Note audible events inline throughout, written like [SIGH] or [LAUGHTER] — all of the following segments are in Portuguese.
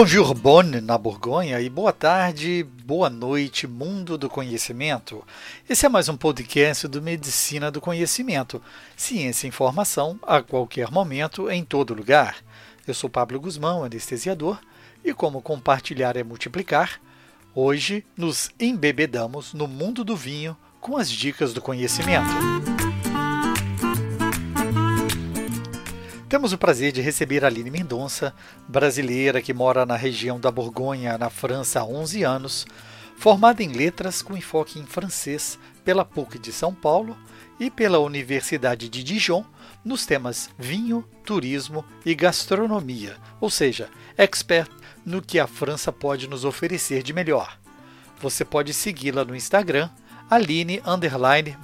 Bonjour, bonne na Borgonha e boa tarde, boa noite, mundo do conhecimento. Esse é mais um podcast do Medicina do Conhecimento, ciência e informação a qualquer momento, em todo lugar. Eu sou Pablo Guzmão, anestesiador, e como compartilhar é multiplicar, hoje nos embebedamos no mundo do vinho com as dicas do conhecimento. Temos o prazer de receber Aline Mendonça, brasileira que mora na região da Borgonha, na França, há 11 anos, formada em letras com enfoque em francês pela PUC de São Paulo e pela Universidade de Dijon nos temas vinho, turismo e gastronomia, ou seja, expert no que a França pode nos oferecer de melhor. Você pode segui-la no Instagram, Aline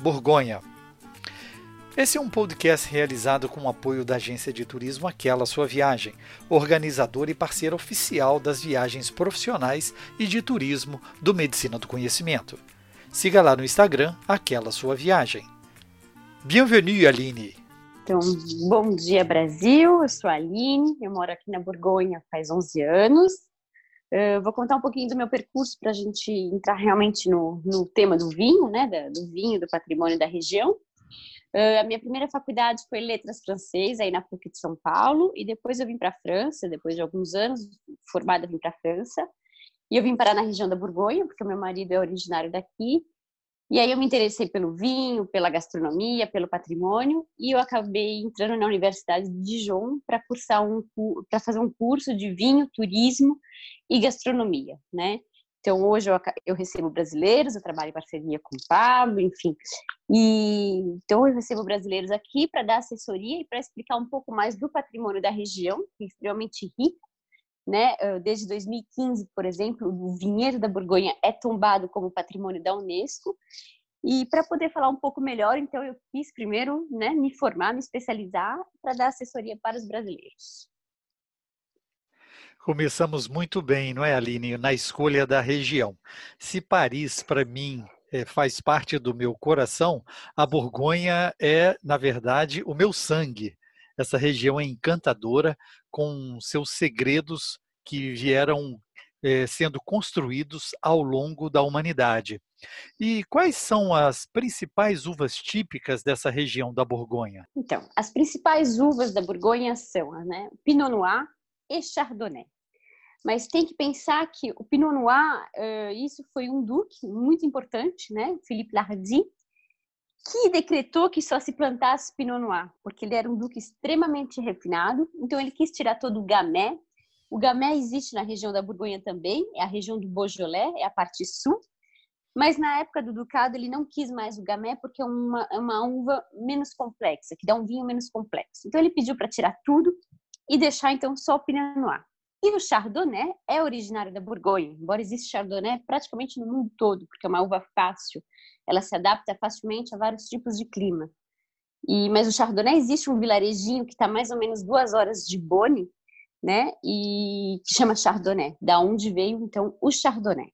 Borgonha. Esse é um podcast realizado com o apoio da agência de turismo Aquela Sua Viagem, organizadora e parceira oficial das viagens profissionais e de turismo do Medicina do Conhecimento. Siga lá no Instagram Aquela Sua Viagem. Bienvenue, Aline! Então, bom dia, Brasil. Eu sou a Aline, eu moro aqui na Borgonha faz 11 anos. Eu vou contar um pouquinho do meu percurso para a gente entrar realmente no, no tema do vinho, né? do vinho, do patrimônio da região. Uh, a minha primeira faculdade foi letras francês, aí na PUC de São Paulo, e depois eu vim para a França, depois de alguns anos formada, vim para a França. E eu vim parar na região da Borgonha, porque o meu marido é originário daqui. E aí eu me interessei pelo vinho, pela gastronomia, pelo patrimônio, e eu acabei entrando na Universidade de Dijon para cursar um para fazer um curso de vinho, turismo e gastronomia, né? Então, hoje eu, eu, recebo brasileiros, eu trabalho em parceria com o Pablo, enfim. E, então, eu recebo brasileiros aqui para dar assessoria e para explicar um pouco mais do patrimônio da região, que é extremamente rico. Né? Desde 2015, por exemplo, o vinhedo da Borgonha é tombado como patrimônio da Unesco. E para poder falar um pouco melhor, então, eu quis primeiro né, me formar, me especializar para dar assessoria para os brasileiros. Começamos muito bem, não é, Aline, na escolha da região. Se Paris, para mim, é, faz parte do meu coração, a Borgonha é, na verdade, o meu sangue. Essa região é encantadora, com seus segredos que vieram é, sendo construídos ao longo da humanidade. E quais são as principais uvas típicas dessa região da Borgonha? Então, as principais uvas da Borgonha são né, Pinot Noir e Chardonnay. Mas tem que pensar que o Pinot Noir, uh, isso foi um duque muito importante, né? Philippe Lardy, que decretou que só se plantasse Pinot Noir, porque ele era um duque extremamente refinado, então ele quis tirar todo o gamay. O gamay existe na região da Borgonha também, é a região do Beaujolais, é a parte sul, mas na época do ducado ele não quis mais o gamay porque é uma, é uma uva menos complexa, que dá um vinho menos complexo. Então ele pediu para tirar tudo e deixar então só o Pinot Noir. E o Chardonnay é originário da Borgonha, embora exista Chardonnay praticamente no mundo todo, porque é uma uva fácil, ela se adapta facilmente a vários tipos de clima. E, mas o Chardonnay existe um vilarejinho que está mais ou menos duas horas de Bonne, né? E que chama Chardonnay, da onde veio então o Chardonnay.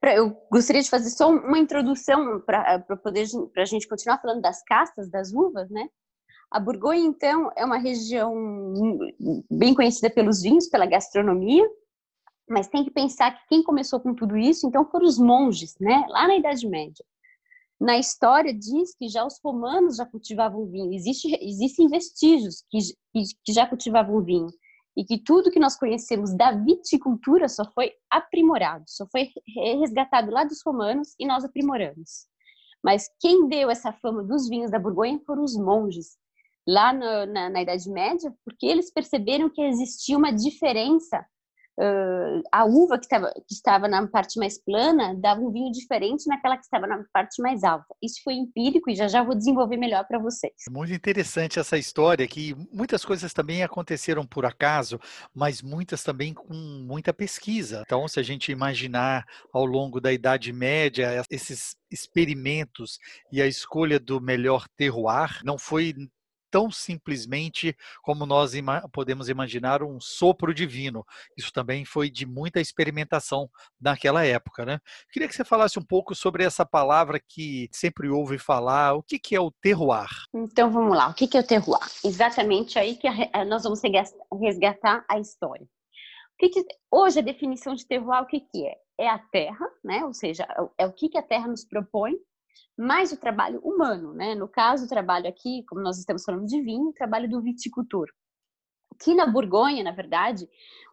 Pra, eu gostaria de fazer só uma introdução para poder para a gente continuar falando das castas das uvas, né? A Borgonha, então, é uma região bem conhecida pelos vinhos, pela gastronomia, mas tem que pensar que quem começou com tudo isso, então, foram os monges, né? Lá na Idade Média. Na história diz que já os romanos já cultivavam vinho. Existe, existem vestígios que, que, que já cultivavam vinho e que tudo que nós conhecemos da viticultura só foi aprimorado, só foi resgatado lá dos romanos e nós aprimoramos. Mas quem deu essa fama dos vinhos da Borgonha foram os monges, lá no, na, na, Idade Média, porque eles perceberam que existia uma diferença. Uh, a uva que, tava, que estava na parte mais plana dava um vinho diferente naquela que estava na parte mais alta. Isso foi empírico e já já vou desenvolver melhor para vocês. Muito interessante essa história, que muitas coisas também aconteceram por acaso, mas muitas também com muita pesquisa. Então, se a gente imaginar ao longo da Idade Média, esses experimentos e a escolha do melhor terroir não foi tão simplesmente como nós ima podemos imaginar um sopro divino. Isso também foi de muita experimentação naquela época, né? Queria que você falasse um pouco sobre essa palavra que sempre ouve falar, o que, que é o terroir? Então vamos lá, o que, que é o terroir? Exatamente aí que nós vamos resgatar a história. Que que, hoje a definição de terroir, o que, que é? É a terra, né? ou seja, é o é que, que a terra nos propõe, mais o trabalho humano. Né? No caso, o trabalho aqui, como nós estamos falando de vinho, o trabalho do viticultor. Que na Borgonha, na verdade,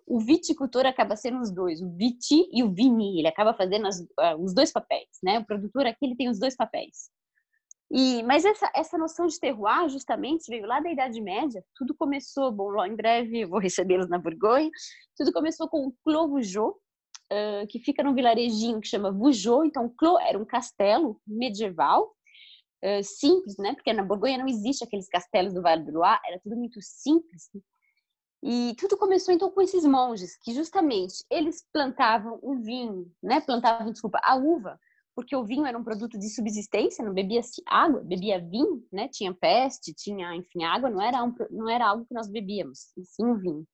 o viticultor acaba sendo os dois, o viti e o vini, ele acaba fazendo as, uh, os dois papéis, né? O produtor aqui ele tem os dois papéis. E, mas essa, essa noção de terroir justamente veio lá da Idade Média. Tudo começou, bom, lá em breve vou recebê-los na Borgonha. Tudo começou com o Clos Vougeot, uh, que fica num vilarejinho que chama Vougeot. Então, Clos era um castelo medieval, uh, simples, né? Porque na Borgonha não existe aqueles castelos do Vale do Loire, era tudo muito simples. E tudo começou então com esses monges, que justamente eles plantavam o vinho, né? Plantavam, desculpa, a uva porque o vinho era um produto de subsistência, não bebia-se água, bebia vinho, né? Tinha peste, tinha, enfim, água, não era, um, não era algo que nós bebíamos, sim o vinho.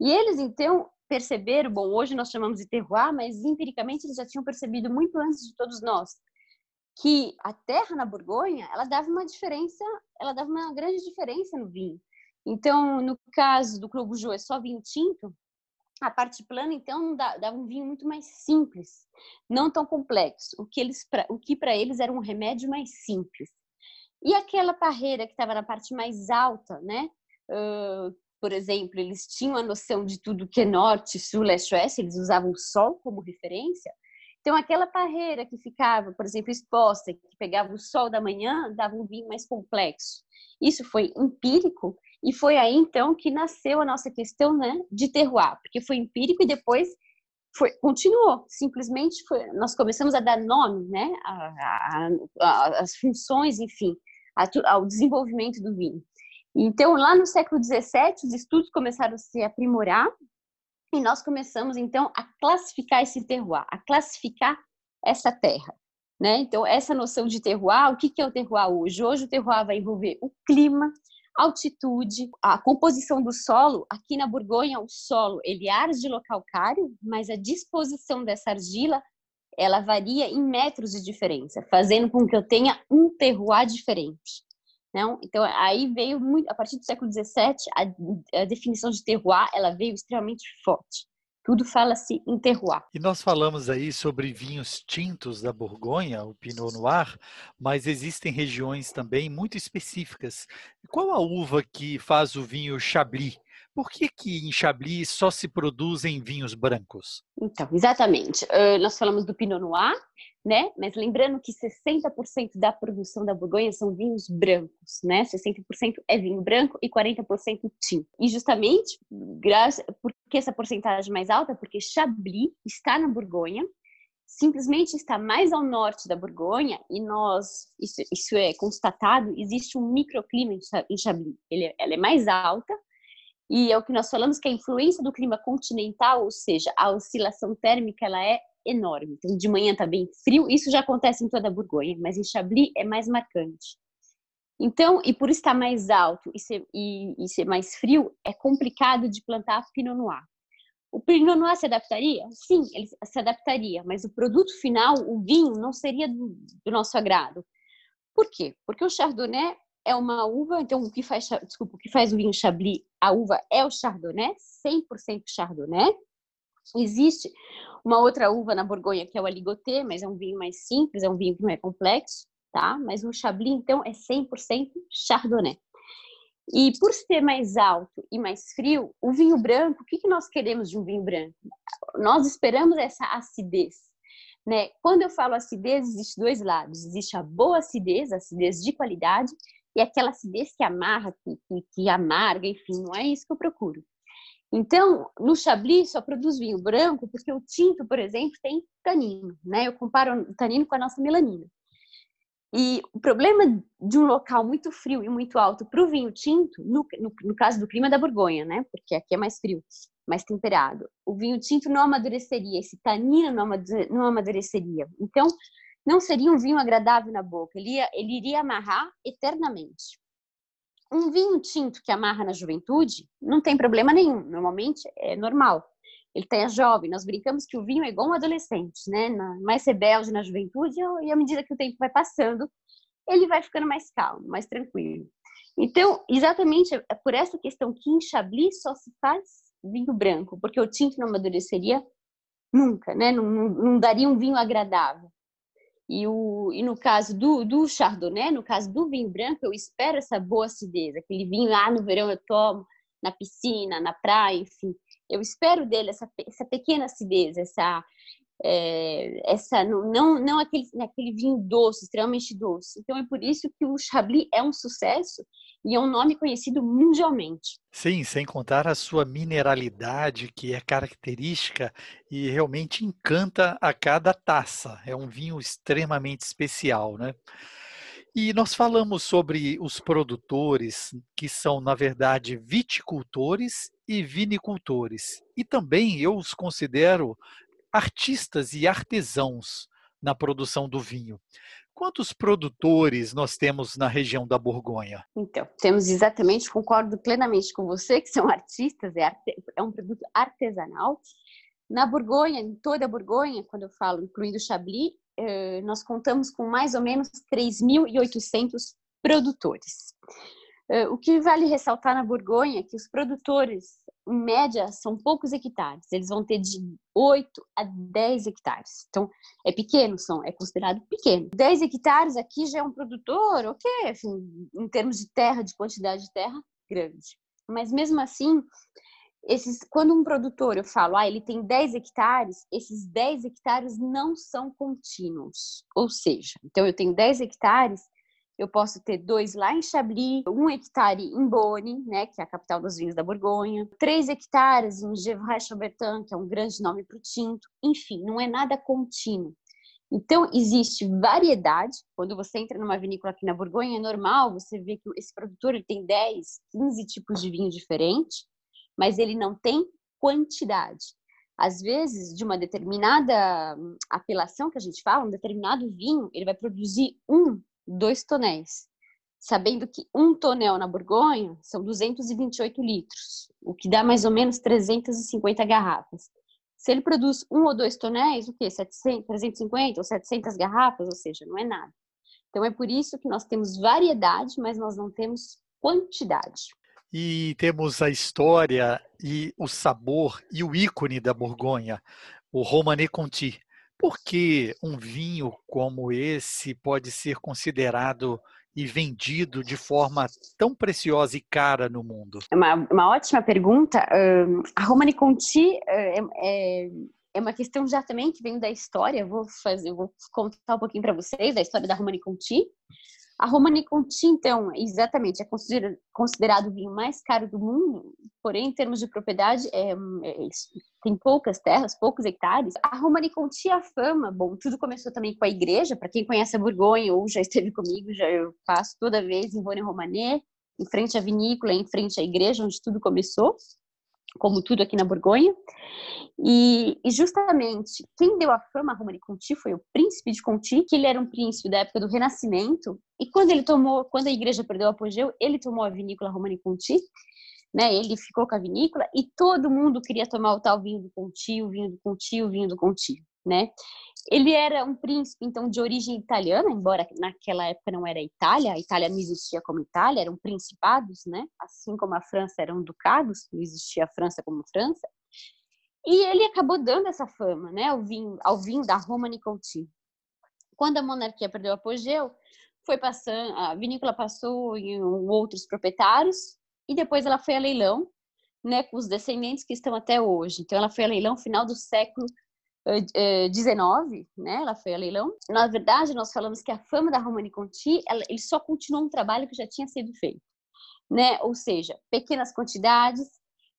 E eles, então, perceberam, bom, hoje nós chamamos de terroir, mas empiricamente eles já tinham percebido muito antes de todos nós, que a terra na Borgonha, ela dava uma diferença, ela dava uma grande diferença no vinho. Então, no caso do Clube Jô, é só vinho tinto, a parte plana, então, dava um vinho muito mais simples, não tão complexo. O que, eles, o que para eles era um remédio mais simples. E aquela parreira que estava na parte mais alta, né? Uh, por exemplo, eles tinham a noção de tudo que é norte, sul, leste, oeste, eles usavam o sol como referência. Então, aquela parreira que ficava, por exemplo, exposta, que pegava o sol da manhã, dava um vinho mais complexo. Isso foi empírico e foi aí então que nasceu a nossa questão, né, de terroir, porque foi empírico e depois foi continuou. Simplesmente foi, nós começamos a dar nome, né, a, a, a, as funções, enfim, ao desenvolvimento do vinho. Então, lá no século XVII, os estudos começaram a se aprimorar e nós começamos então a classificar esse terroir, a classificar essa terra. Né? Então, essa noção de terroir, o que é o terroir hoje? Hoje o terroir vai envolver o clima, altitude, a composição do solo. Aqui na Borgonha, o solo ele é argilo-calcário, mas a disposição dessa argila ela varia em metros de diferença, fazendo com que eu tenha um terroir diferente. Não? Então, aí veio muito, a partir do século XVII, a, a definição de terroir ela veio extremamente forte tudo fala-se em terroir. E nós falamos aí sobre vinhos tintos da Borgonha, o Pinot Noir, mas existem regiões também muito específicas. Qual a uva que faz o vinho Chablis? Por que, que em Chablis só se produzem vinhos brancos? Então, exatamente. Uh, nós falamos do Pinot Noir, né? Mas lembrando que 60% da produção da Borgonha são vinhos brancos, né? 60% é vinho branco e 40% tinto. E justamente, por que essa porcentagem mais alta? Porque Chablis está na Borgonha, simplesmente está mais ao norte da Borgonha e nós, isso, isso é constatado, existe um microclima em Chablis. Ele, é, ela é mais alta, e é o que nós falamos que a influência do clima continental, ou seja, a oscilação térmica, ela é enorme. Então, de manhã está bem frio, isso já acontece em toda a Borgonha, mas em Chablis é mais marcante. Então, e por estar mais alto e ser, e, e ser mais frio, é complicado de plantar Pinot Noir. O Pinot Noir se adaptaria? Sim, ele se adaptaria, mas o produto final, o vinho, não seria do, do nosso agrado. Por quê? Porque o Chardonnay é uma uva, então o que faz, desculpa, o que faz o vinho Chablis, a uva é o Chardonnay, 100% Chardonnay. Existe uma outra uva na Borgonha que é o Aligoté, mas é um vinho mais simples, é um vinho que não é complexo, tá? Mas o Chablis então é 100% Chardonnay. E por ser mais alto e mais frio, o vinho branco, o que, que nós queremos de um vinho branco? Nós esperamos essa acidez, né? Quando eu falo acidez, existe dois lados. Existe a boa acidez, a acidez de qualidade, e aquela acidez que amarra, que, que, que amarga, enfim, não é isso que eu procuro. Então, no Chablis só produz vinho branco porque o tinto, por exemplo, tem tanino, né? Eu comparo o tanino com a nossa melanina. E o problema de um local muito frio e muito alto para o vinho tinto, no, no, no, caso do clima da Borgonha, né? Porque aqui é mais frio, mais temperado. O vinho tinto não amadureceria, esse tanino não amadureceria. Então, não seria um vinho agradável na boca, ele, ia, ele iria amarrar eternamente. Um vinho tinto que amarra na juventude não tem problema nenhum, normalmente é normal. Ele tá jovem, nós brincamos que o vinho é igual um adolescente, né? Mais rebelde na juventude e à medida que o tempo vai passando, ele vai ficando mais calmo, mais tranquilo. Então, exatamente é por essa questão que em Chablis só se faz vinho branco, porque o tinto não amadureceria nunca, né? Não, não, não daria um vinho agradável. E, o, e no caso do, do Chardonnay, no caso do vinho branco, eu espero essa boa acidez, aquele vinho lá no verão eu tomo, na piscina, na praia, enfim. Eu espero dele essa, essa pequena acidez, essa, é, essa não não aquele aquele vinho doce extremamente doce então é por isso que o Chablis é um sucesso e é um nome conhecido mundialmente sim sem contar a sua mineralidade que é característica e realmente encanta a cada taça é um vinho extremamente especial né e nós falamos sobre os produtores, que são, na verdade, viticultores e vinicultores. E também eu os considero artistas e artesãos na produção do vinho. Quantos produtores nós temos na região da Borgonha? Então, temos exatamente, concordo plenamente com você, que são [LAUGHS] artistas, é, arte, é um produto artesanal. Na Borgonha, em toda a Borgonha, quando eu falo incluindo Chablis, eh, nós contamos com mais ou menos 3.800 produtores. Eh, o que vale ressaltar na Borgonha é que os produtores, em média, são poucos hectares. Eles vão ter de 8 a 10 hectares. Então, é pequeno, são, é considerado pequeno. 10 hectares aqui já é um produtor, ok, assim, em termos de terra, de quantidade de terra, grande. Mas mesmo assim, esses, quando um produtor, eu falo, ah, ele tem 10 hectares, esses 10 hectares não são contínuos. Ou seja, então eu tenho 10 hectares, eu posso ter dois lá em Chablis, um hectare em Beaune, né, que é a capital dos vinhos da Borgonha, três hectares em Gevrey-Chambertin, que é um grande nome para o tinto. Enfim, não é nada contínuo. Então, existe variedade. Quando você entra numa vinícola aqui na Borgonha, é normal você ver que esse produtor ele tem 10, 15 tipos de vinho diferentes, mas ele não tem quantidade. Às vezes, de uma determinada hum, apelação que a gente fala, um determinado vinho, ele vai produzir um dois tonéis, sabendo que um tonel na Borgonha são 228 litros, o que dá mais ou menos 350 garrafas. Se ele produz um ou dois tonéis, o quê? 700, 350 ou 700 garrafas, ou seja, não é nada. Então é por isso que nós temos variedade, mas nós não temos quantidade. E temos a história e o sabor e o ícone da Borgonha, o Romanée Conti. Por que um vinho como esse pode ser considerado e vendido de forma tão preciosa e cara no mundo? É uma, uma ótima pergunta. a Romani Conti é, é, é, uma questão já também que vem da história. Vou fazer, vou contar um pouquinho para vocês da história da Romani Conti. A Romani Conti, então, exatamente, é considerado, o vinho mais caro do mundo, porém, em termos de propriedade, é, é, tem poucas terras, poucos hectares. A Romani Conti, a fama, bom, tudo começou também com a igreja, para quem conhece a Borgonha ou já esteve comigo, já eu passo toda vez em Bonne Romané, em frente à vinícola, em frente à igreja, onde tudo começou como tudo aqui na Borgonha. E, e, justamente quem deu a fama a Romani Conti foi o príncipe de Conti, que ele era um príncipe da época do Renascimento. E quando ele tomou, quando a igreja perdeu o apogeu, ele tomou a vinícola Romani Conti. Né, ele ficou com a vinícola e todo mundo queria tomar o tal vinho do Conti, o vinho do Conti, o vinho do Conti, né? Ele era um príncipe, então, de origem italiana, embora naquela época não era Itália, a Itália não existia como Itália, eram principados, né? Assim como a França eram ducados, não existia a França como França. E ele acabou dando essa fama, né, ao vinho, ao vinho da Romani Conti. Quando a monarquia perdeu o apogeu, foi passando, a vinícola passou em outros proprietários e depois ela foi a leilão, né, com os descendentes que estão até hoje. Então ela foi a leilão final do século 19, né? Ela foi a leilão. Na verdade, nós falamos que a fama da Romani Conti, ela, ele só continuou um trabalho que já tinha sido feito, né? Ou seja, pequenas quantidades.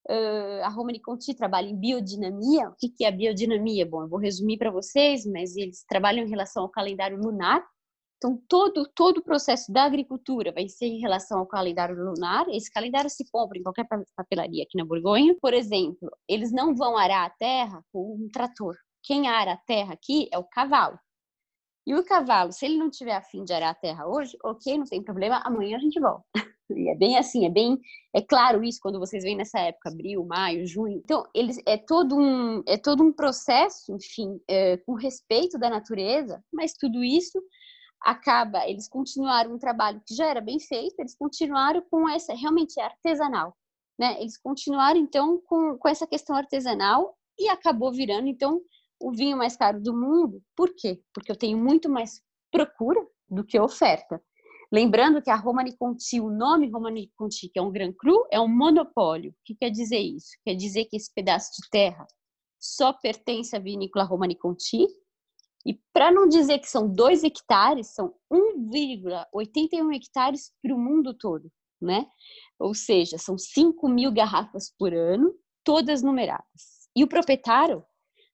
Uh, a Romani Conti trabalha em biodinamia. O que, que é a biodinamia? Bom, eu vou resumir para vocês, mas eles trabalham em relação ao calendário lunar. Então, todo, todo o processo da agricultura vai ser em relação ao calendário lunar. Esse calendário se compra em qualquer papelaria aqui na Borgonha. Por exemplo, eles não vão arar a terra com um trator quem ara a terra aqui é o cavalo. E o cavalo, se ele não tiver afim de arar a terra hoje, ok, não tem problema, amanhã a gente volta. [LAUGHS] E é bem assim, é bem, é claro isso quando vocês vêm nessa época, abril, maio, junho. Então, eles é todo um, é todo um processo, enfim, é, com respeito da natureza, mas tudo isso acaba, eles continuaram um trabalho que já era bem feito, eles continuaram com essa, realmente é artesanal, né? Eles continuaram então com, com essa questão artesanal e acabou virando então o vinho mais caro do mundo. Por quê? Porque eu tenho muito mais procura do que oferta. Lembrando que a Romani Conti, o nome Romani Conti, que é um Grand Cru, é um monopólio. O que quer dizer isso? Quer dizer que esse pedaço de terra só pertence à vinícola Romani Conti. E para não dizer que são dois hectares, são 1,81 hectares para o mundo todo, né? Ou seja, são 5 mil garrafas por ano, todas numeradas. E o proprietário,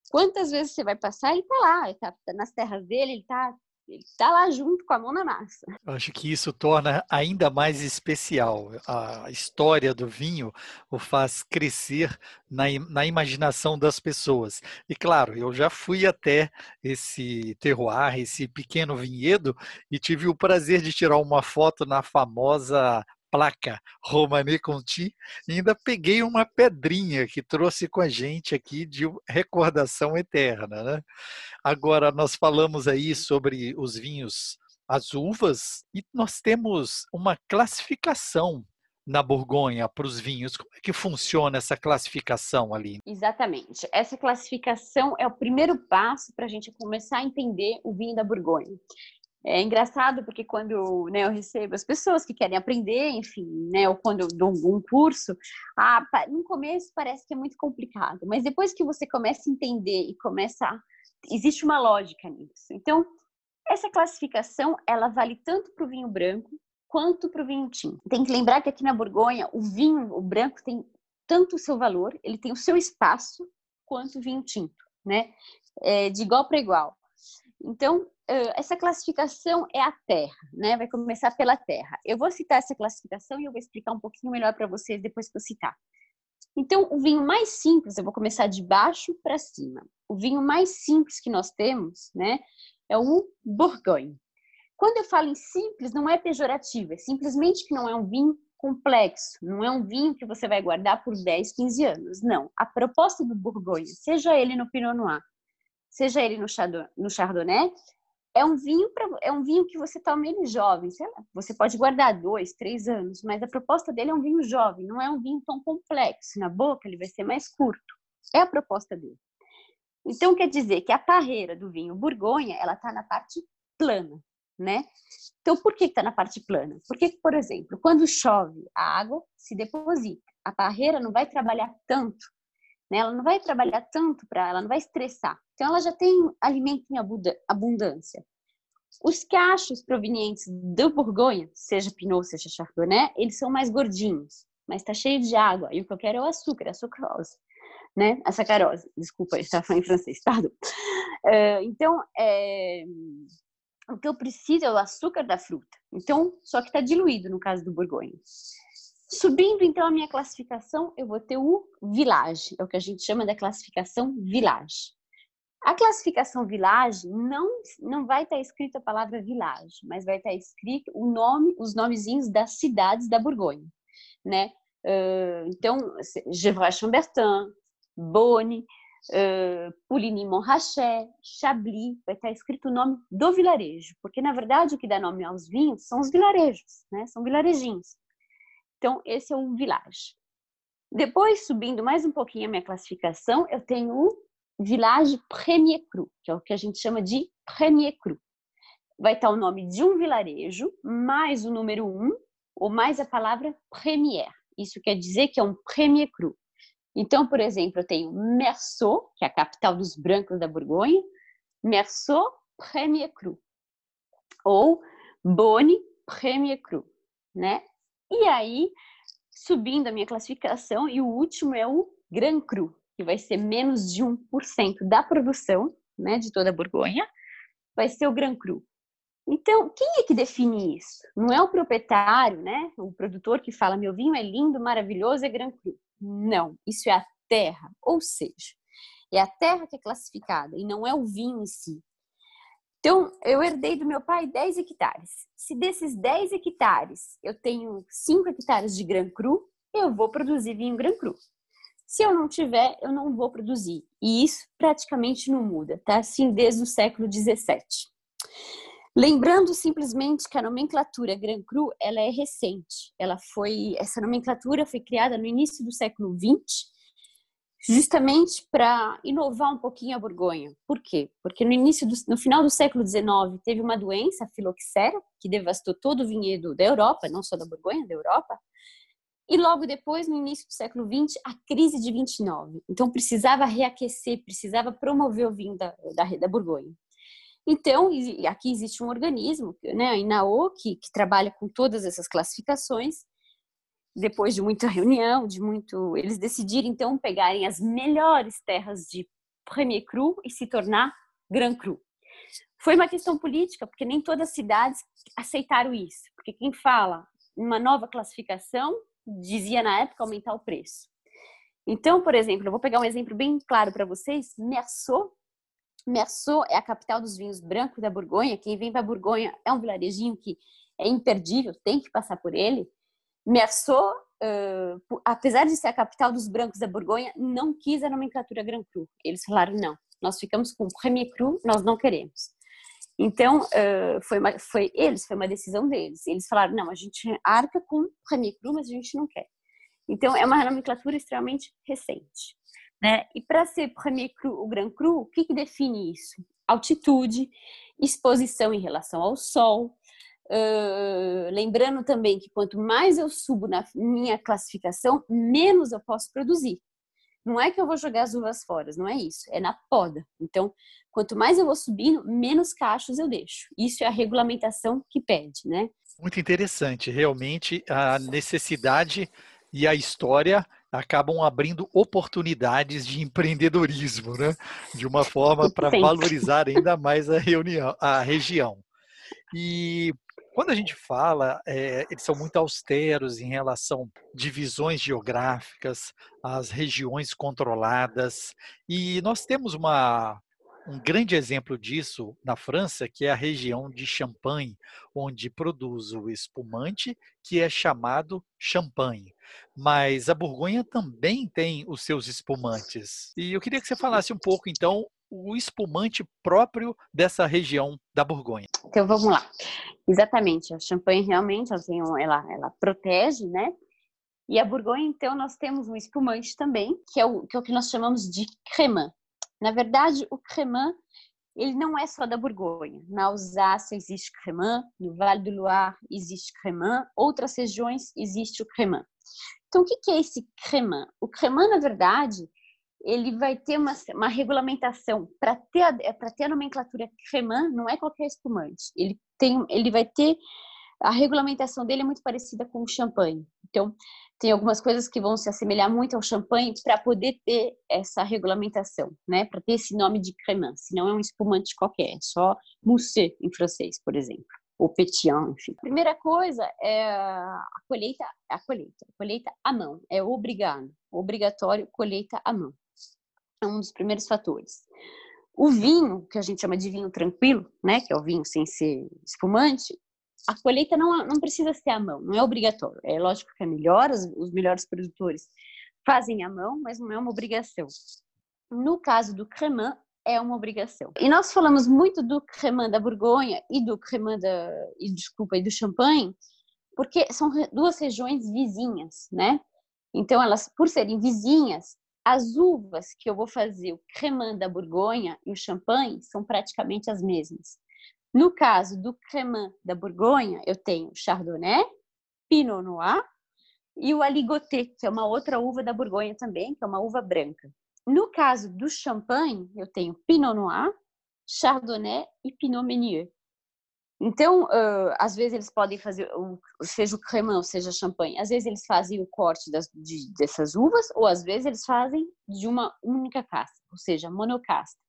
quantas vezes você vai passar, ele está lá, ele tá nas terras dele, ele está ele está lá junto com a mão na massa. Eu acho que isso torna ainda mais especial. A história do vinho o faz crescer na, na imaginação das pessoas. E claro, eu já fui até esse terroir, esse pequeno vinhedo, e tive o prazer de tirar uma foto na famosa placa Romane Conti e ainda peguei uma pedrinha que trouxe com a gente aqui de recordação eterna. Né? Agora, nós falamos aí sobre os vinhos, as uvas, e nós temos uma classificação na Borgonha para os vinhos. Como é que funciona essa classificação ali? Exatamente. Essa classificação é o primeiro passo para a gente começar a entender o vinho da Borgonha. É engraçado porque quando né, eu recebo as pessoas que querem aprender, enfim, né, ou quando eu dou um curso, ah, no começo parece que é muito complicado, mas depois que você começa a entender e começa, a... existe uma lógica nisso. Então, essa classificação ela vale tanto para o vinho branco quanto para o vinho tinto. Tem que lembrar que aqui na Borgonha o vinho, o branco tem tanto o seu valor, ele tem o seu espaço quanto o vinho tinto, né? É, de igual para igual. Então, essa classificação é a terra, né? Vai começar pela terra. Eu vou citar essa classificação e eu vou explicar um pouquinho melhor para vocês depois que eu citar. Então, o vinho mais simples, eu vou começar de baixo para cima. O vinho mais simples que nós temos, né, é o Bourgogne. Quando eu falo em simples, não é pejorativo, é simplesmente que não é um vinho complexo, não é um vinho que você vai guardar por 10, 15 anos. Não. A proposta do Bourgogne, seja ele no Pinot Noir, seja ele no Chardonnay, é um vinho pra, é um vinho que você toma ele jovem, sei lá, você pode guardar dois, três anos, mas a proposta dele é um vinho jovem, não é um vinho tão complexo na boca, ele vai ser mais curto. É a proposta dele. Então quer dizer que a parreira do vinho Borgonha ela está na parte plana, né? Então por que está na parte plana? Porque, por exemplo, quando chove, a água se deposita, a parreira não vai trabalhar tanto né? Ela não vai trabalhar tanto para ela, não vai estressar. Então, ela já tem alimento em abundância. Os cachos provenientes do Borgonha, seja Pinot, seja Chardonnay, eles são mais gordinhos, mas está cheio de água. E o que eu quero é o açúcar, a sucrose, né? A sacarose. Desculpa, estava falando em francês, perdão. Uh, então, é... o que eu preciso é o açúcar da fruta. Então, só que está diluído no caso do Borgonha. Subindo então a minha classificação, eu vou ter o village, é o que a gente chama da classificação village. A classificação village não não vai estar escrito a palavra village, mas vai estar escrito o nome, os nomezinhos das cidades da Borgonha, né? Uh, então, Gevrey-Chambertin, Beaune, uh, Pouligny-Montrachet, Chablis, vai estar escrito o nome do vilarejo, porque na verdade o que dá nome aos vinhos são os vilarejos, né? São vilarejinhos. Então, esse é o village. Depois, subindo mais um pouquinho a minha classificação, eu tenho o village premier cru, que é o que a gente chama de premier cru. Vai estar o nome de um vilarejo, mais o número um, ou mais a palavra premier. Isso quer dizer que é um premier cru. Então, por exemplo, eu tenho Merceau, que é a capital dos brancos da Borgonha, Merceau Premier Cru. Ou Bonne Premier Cru, né? E aí, subindo a minha classificação, e o último é o Gran Cru, que vai ser menos de 1% da produção né, de toda a Borgonha, vai ser o Gran Cru. Então, quem é que define isso? Não é o proprietário, né? O produtor que fala, meu vinho é lindo, maravilhoso, é Gran Cru. Não, isso é a terra, ou seja, é a terra que é classificada e não é o vinho em si. Então, eu herdei do meu pai 10 hectares. Se desses 10 hectares eu tenho 5 hectares de Gran Cru, eu vou produzir vinho Gran Cru. Se eu não tiver, eu não vou produzir. E isso praticamente não muda, tá? Assim, desde o século 17. Lembrando simplesmente que a nomenclatura Gran Cru, ela é recente. Ela foi, essa nomenclatura foi criada no início do século 20 justamente para inovar um pouquinho a Borgonha. Por quê? Porque no início, do, no final do século XIX, teve uma doença, a filoxera, que devastou todo o vinhedo da Europa, não só da Borgonha, da Europa. E logo depois, no início do século XX, a crise de 29. Então precisava reaquecer, precisava promover o vinho da, da, da Borgonha. Então, aqui existe um organismo, né, a INAO, que, que trabalha com todas essas classificações, depois de muita reunião, de muito, eles decidiram então pegarem as melhores terras de Premier Cru e se tornar Grand Cru. Foi uma questão política, porque nem todas as cidades aceitaram isso, porque quem fala uma nova classificação dizia na época aumentar o preço. Então, por exemplo, eu vou pegar um exemplo bem claro para vocês, Merceau. Merceau é a capital dos vinhos brancos da Borgonha. Quem vem para Borgonha é um vilarejinho que é imperdível, tem que passar por ele. Merceau, uh, apesar de ser a capital dos brancos da Borgonha, não quis a nomenclatura Grand Cru. Eles falaram, não, nós ficamos com Premier Cru, nós não queremos. Então, uh, foi, uma, foi eles, foi uma decisão deles. Eles falaram, não, a gente arca com Premier Cru, mas a gente não quer. Então, é uma nomenclatura extremamente recente. Né? E para ser Premier Cru, o Grand Cru, o que, que define isso? Altitude, exposição em relação ao sol, Uh, lembrando também que quanto mais eu subo na minha classificação, menos eu posso produzir. Não é que eu vou jogar as uvas fora, não é isso, é na poda. Então, quanto mais eu vou subindo, menos cachos eu deixo. Isso é a regulamentação que pede, né? Muito interessante. Realmente, a necessidade e a história acabam abrindo oportunidades de empreendedorismo, né? De uma forma para valorizar ainda mais a, reunião, a região. E quando a gente fala, é, eles são muito austeros em relação a divisões geográficas, as regiões controladas, e nós temos uma, um grande exemplo disso na França, que é a região de Champagne, onde produz o espumante, que é chamado champanhe. Mas a Borgonha também tem os seus espumantes. E eu queria que você falasse um pouco, então, o espumante próprio dessa região da Borgonha. Então vamos lá. Exatamente, a champanhe realmente ela, ela, ela protege, né? E a Borgonha, então, nós temos um espumante também, que é o que, é o que nós chamamos de cremant. Na verdade, o cremant, ele não é só da Borgonha. Na Alsácia existe cremant, no Vale do Loire existe cremant, outras regiões existe o cremant. Então, o que é esse cremant? O cremant, na verdade, ele vai ter uma, uma regulamentação para ter para ter a nomenclatura cremant não é qualquer espumante. Ele tem ele vai ter a regulamentação dele é muito parecida com o champanhe. Então tem algumas coisas que vão se assemelhar muito ao champanhe para poder ter essa regulamentação né? Para ter esse nome de cremant se não é um espumante qualquer é só mousseux em francês por exemplo ou pétillant, enfim. Primeira coisa é a colheita, a colheita, a colheita à mão, é obrigado, obrigatório colheita à mão é um dos primeiros fatores. O vinho, que a gente chama de vinho tranquilo, né, que é o vinho sem ser espumante, a colheita não, não precisa ser à mão, não é obrigatório. É lógico que é melhor, os, melhores produtores fazem à mão, mas não é uma obrigação. No caso do cremant, é uma obrigação. E nós falamos muito do cremant da Borgonha e do cremant da, e, desculpa, e do Champagne, porque são duas regiões vizinhas, né? Então, elas, por serem vizinhas, as uvas que eu vou fazer, o cremant da Borgonha e o champanhe, são praticamente as mesmas. No caso do cremant da Borgonha, eu tenho Chardonnay, Pinot Noir e o Aligoté, que é uma outra uva da Borgonha também, que é uma uva branca. No caso do champanhe, eu tenho Pinot Noir, Chardonnay e Pinot Meunier. Então, uh, às vezes eles podem fazer, seja o cremant, seja champanhe, às vezes eles fazem o corte das, de, dessas uvas, ou às vezes eles fazem de uma única casta, ou seja, monocasta.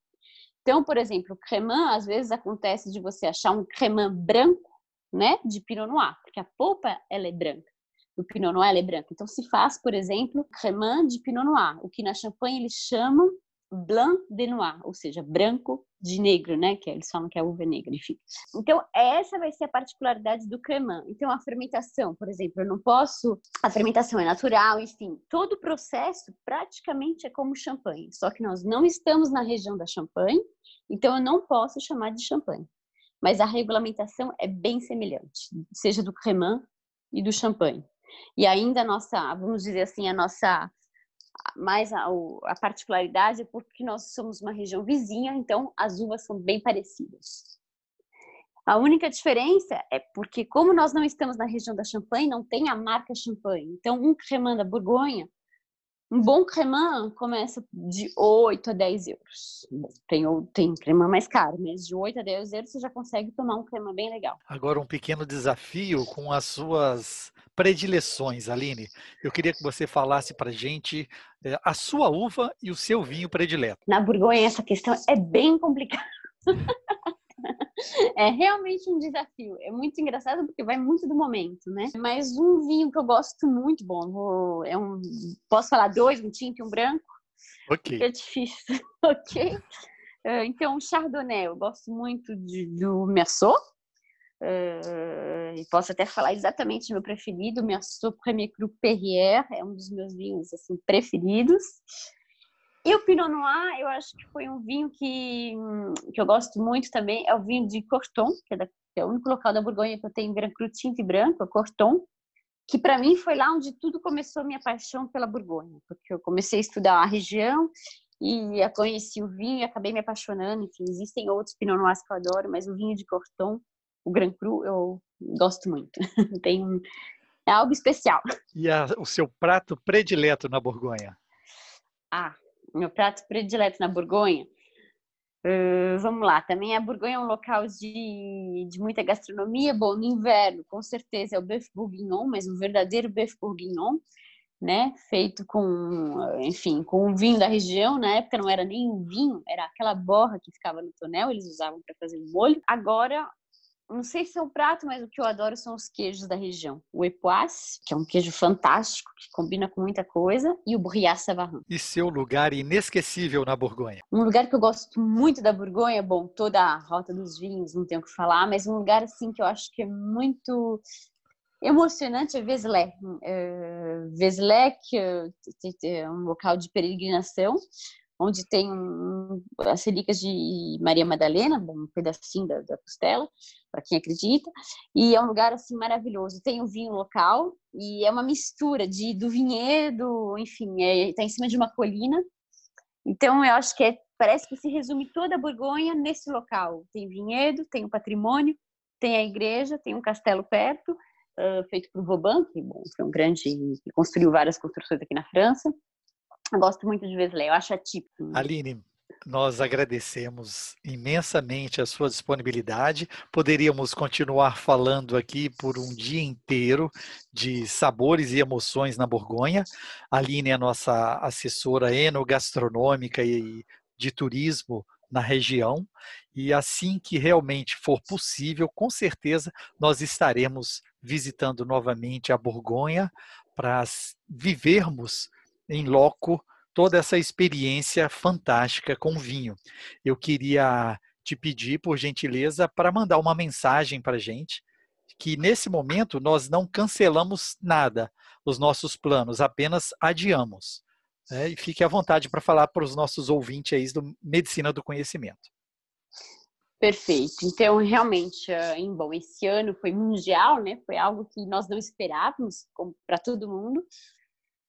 Então, por exemplo, o cremant, às vezes acontece de você achar um cremant branco, né, de Pinot Noir, porque a polpa, ela é branca, o Pinot Noir, é branca. Então, se faz, por exemplo, cremant de Pinot Noir, o que na champanhe eles chamam blanc de noir, ou seja, branco de negro, né? Que eles falam que é uva negra, enfim. Então, essa vai ser a particularidade do cremant. Então, a fermentação, por exemplo, eu não posso. A fermentação é natural, enfim. Todo o processo praticamente é como champanhe, só que nós não estamos na região da champanhe, então eu não posso chamar de champanhe. Mas a regulamentação é bem semelhante, seja do cremant e do champanhe. E ainda a nossa, vamos dizer assim, a nossa mais a, a particularidade é porque nós somos uma região vizinha, então as uvas são bem parecidas. A única diferença é porque, como nós não estamos na região da Champagne, não tem a marca Champagne. Então, um cremant da Borgonha, um bom cremant começa de 8 a 10 euros. Tem, tem cremant mais caro, mas de 8 a 10 euros você já consegue tomar um cremant bem legal. Agora, um pequeno desafio com as suas predileções, Aline. Eu queria que você falasse para gente é, a sua uva e o seu vinho predileto. Na Borgonha, essa questão é bem complicada. [LAUGHS] [LAUGHS] é realmente um desafio. É muito engraçado porque vai muito do momento, né? Mas um vinho que eu gosto muito, bom, vou, é um, posso falar dois, um tinto e um branco? Ok. [LAUGHS] É difícil, ok? Então, Chardonnay, eu gosto muito de, do Merceau, Uh, posso até falar exatamente meu preferido, meu Premier Cru Perrier, é um dos meus vinhos assim preferidos. E o Pinot Noir, eu acho que foi um vinho que, que eu gosto muito também, é o vinho de Corton, que é, da, que é o único local da Borgonha que eu tenho Grand Cru tinto e branco, é Corton, que para mim foi lá onde tudo começou a minha paixão pela Borgonha, porque eu comecei a estudar a região e a conheci o vinho e acabei me apaixonando. Enfim, existem outros Pinot Noirs que eu adoro, mas o vinho de Corton o Grand Cru eu gosto muito. [LAUGHS] Tem um, é algo especial. E a, o seu prato predileto na Borgonha? Ah, meu prato predileto na Borgonha. Uh, vamos lá, também a Borgonha é um local de, de muita gastronomia. Bom, no inverno, com certeza é o bœuf bourguignon, mas um verdadeiro bœuf bourguignon, né? Feito com, enfim, com o vinho da região. Na época não era nem um vinho, era aquela borra que ficava no tonel, eles usavam para fazer o molho. Agora, não sei se é o prato, mas o que eu adoro são os queijos da região. O epoisse, que é um queijo fantástico, que combina com muita coisa, e o brillat savarin. E seu lugar inesquecível na Borgonha? Um lugar que eu gosto muito da Borgonha, bom, toda a rota dos vinhos, não tenho o que falar, mas um lugar assim que eu acho que é muito emocionante é Vézelay. É, Vézelay, que é um local de peregrinação, onde tem um, as relíquias de Maria Madalena, um pedacinho da, da costela, para quem acredita, e é um lugar assim maravilhoso. Tem o vinho local e é uma mistura de do vinhedo, enfim, está é, tá em cima de uma colina. Então eu acho que é, parece que se resume toda a Borgonha nesse local. Tem vinhedo, tem o patrimônio, tem a igreja, tem um castelo perto, uh, feito por Vauban, que bom, foi um grande que construiu várias construções aqui na França. Eu gosto muito de Wesley, eu acho atípico. Aline, nós agradecemos imensamente a sua disponibilidade. Poderíamos continuar falando aqui por um dia inteiro de sabores e emoções na Borgonha. A Aline é a nossa assessora enogastronômica e de turismo na região. E assim que realmente for possível, com certeza nós estaremos visitando novamente a Borgonha para vivermos em loco toda essa experiência fantástica com vinho. Eu queria te pedir, por gentileza, para mandar uma mensagem para a gente, que nesse momento nós não cancelamos nada, os nossos planos, apenas adiamos. Né? E fique à vontade para falar para os nossos ouvintes aí do Medicina do Conhecimento. Perfeito. Então, realmente, eh, em bom, esse ano foi mundial, né? Foi algo que nós não esperávamos para todo mundo.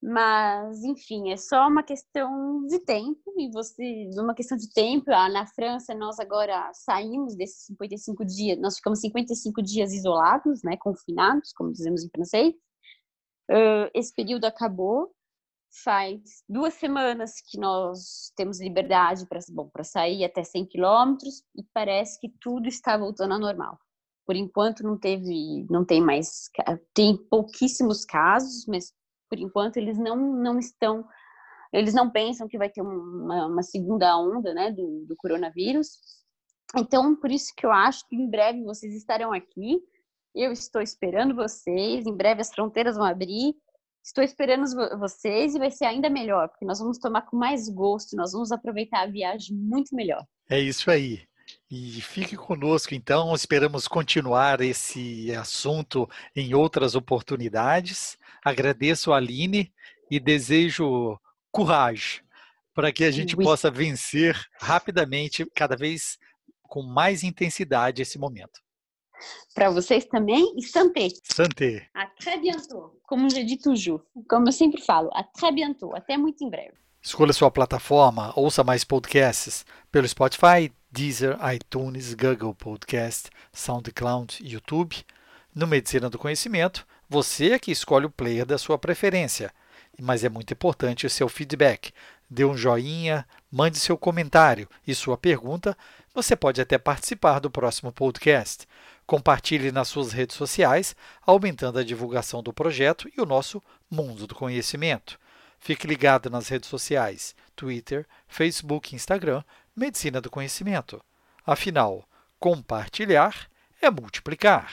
Mas, enfim, é só uma questão de tempo, e você, uma questão de tempo, ah, na França nós agora saímos desses 55 dias, nós ficamos 55 dias isolados, né, confinados, como dizemos em francês. Uh, esse período acabou, faz duas semanas que nós temos liberdade para sair até 100 quilômetros, e parece que tudo está voltando ao normal. Por enquanto não teve, não tem mais, tem pouquíssimos casos, mas por enquanto, eles não, não estão, eles não pensam que vai ter uma, uma segunda onda, né, do, do coronavírus. Então, por isso que eu acho que em breve vocês estarão aqui. Eu estou esperando vocês. Em breve as fronteiras vão abrir Estou esperando vocês e vai ser ainda melhor, porque nós vamos tomar com mais gosto, nós vamos aproveitar a viagem muito melhor. É isso aí. E fique conosco, então. Esperamos continuar esse assunto em outras oportunidades. Agradeço a Aline e desejo coragem para que a gente possa vencer rapidamente, cada vez com mais intensidade, esse momento. Para vocês também e santé. Santé. À très bientôt. Como je dis toujours, como eu sempre falo, à très bientôt. Até muito em breve. Escolha sua plataforma, ouça mais podcasts pelo Spotify, Deezer, iTunes, Google Podcast, SoundCloud, YouTube. No Medicina do Conhecimento, você é que escolhe o player da sua preferência, mas é muito importante o seu feedback. Dê um joinha, mande seu comentário e sua pergunta. Você pode até participar do próximo podcast. Compartilhe nas suas redes sociais, aumentando a divulgação do projeto e o nosso mundo do conhecimento. Fique ligado nas redes sociais, Twitter, Facebook Instagram, Medicina do Conhecimento. Afinal, compartilhar é multiplicar.